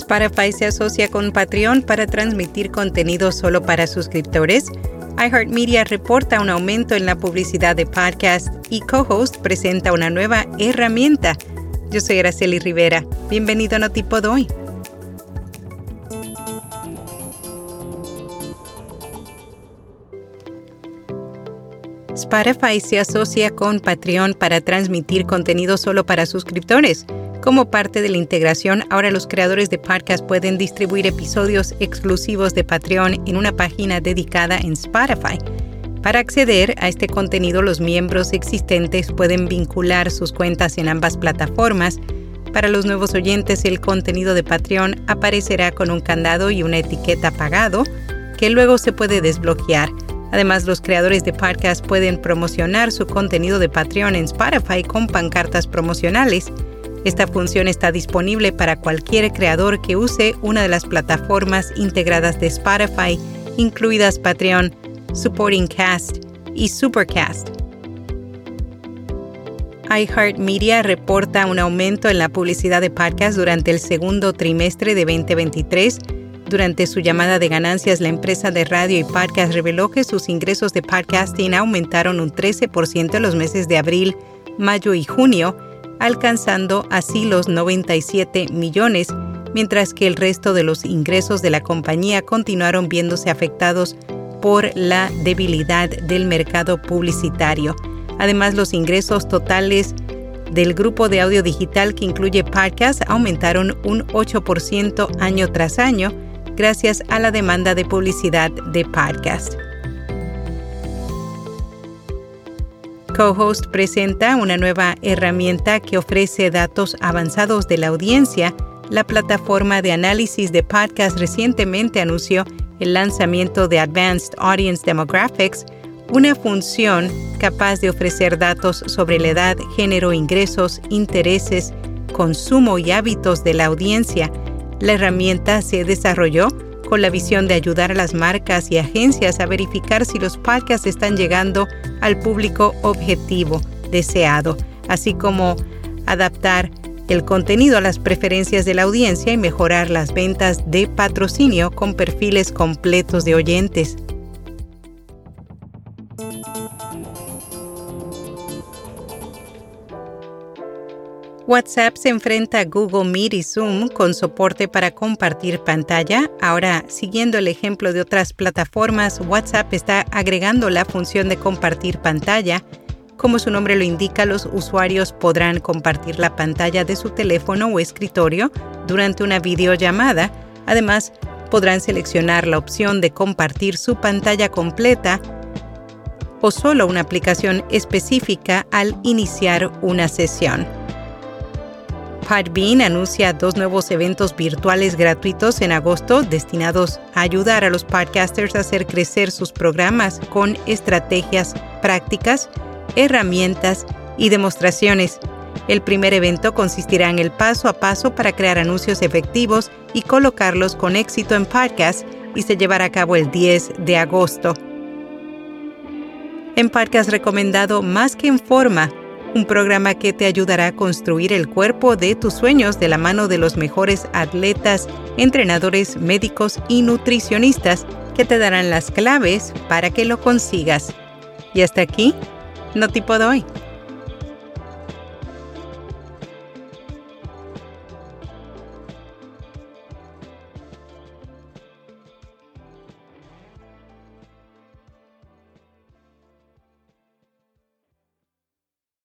Spotify se asocia con Patreon para transmitir contenido solo para suscriptores. iHeartMedia reporta un aumento en la publicidad de podcast y Cohost presenta una nueva herramienta. Yo soy Araceli Rivera. Bienvenido a Notipod hoy. Spotify se asocia con Patreon para transmitir contenido solo para suscriptores. Como parte de la integración, ahora los creadores de podcast pueden distribuir episodios exclusivos de Patreon en una página dedicada en Spotify. Para acceder a este contenido, los miembros existentes pueden vincular sus cuentas en ambas plataformas. Para los nuevos oyentes, el contenido de Patreon aparecerá con un candado y una etiqueta pagado que luego se puede desbloquear. Además, los creadores de podcast pueden promocionar su contenido de Patreon en Spotify con pancartas promocionales esta función está disponible para cualquier creador que use una de las plataformas integradas de Spotify, incluidas Patreon, Supporting Cast y Supercast. iHeartMedia reporta un aumento en la publicidad de podcast durante el segundo trimestre de 2023. Durante su llamada de ganancias, la empresa de radio y podcast reveló que sus ingresos de podcasting aumentaron un 13% en los meses de abril, mayo y junio, alcanzando así los 97 millones, mientras que el resto de los ingresos de la compañía continuaron viéndose afectados por la debilidad del mercado publicitario. Además, los ingresos totales del grupo de audio digital que incluye podcast aumentaron un 8% año tras año gracias a la demanda de publicidad de podcast. Co-Host presenta una nueva herramienta que ofrece datos avanzados de la audiencia. La plataforma de análisis de podcast recientemente anunció el lanzamiento de Advanced Audience Demographics, una función capaz de ofrecer datos sobre la edad, género, ingresos, intereses, consumo y hábitos de la audiencia. La herramienta se desarrolló con la visión de ayudar a las marcas y agencias a verificar si los podcasts están llegando al público objetivo deseado, así como adaptar el contenido a las preferencias de la audiencia y mejorar las ventas de patrocinio con perfiles completos de oyentes. WhatsApp se enfrenta a Google Meet y Zoom con soporte para compartir pantalla. Ahora, siguiendo el ejemplo de otras plataformas, WhatsApp está agregando la función de compartir pantalla. Como su nombre lo indica, los usuarios podrán compartir la pantalla de su teléfono o escritorio durante una videollamada. Además, podrán seleccionar la opción de compartir su pantalla completa o solo una aplicación específica al iniciar una sesión. Podbean anuncia dos nuevos eventos virtuales gratuitos en agosto destinados a ayudar a los podcasters a hacer crecer sus programas con estrategias prácticas, herramientas y demostraciones. El primer evento consistirá en el paso a paso para crear anuncios efectivos y colocarlos con éxito en podcast y se llevará a cabo el 10 de agosto. En podcast recomendado Más que en forma, un programa que te ayudará a construir el cuerpo de tus sueños de la mano de los mejores atletas, entrenadores, médicos y nutricionistas que te darán las claves para que lo consigas. Y hasta aquí, no tipo de hoy.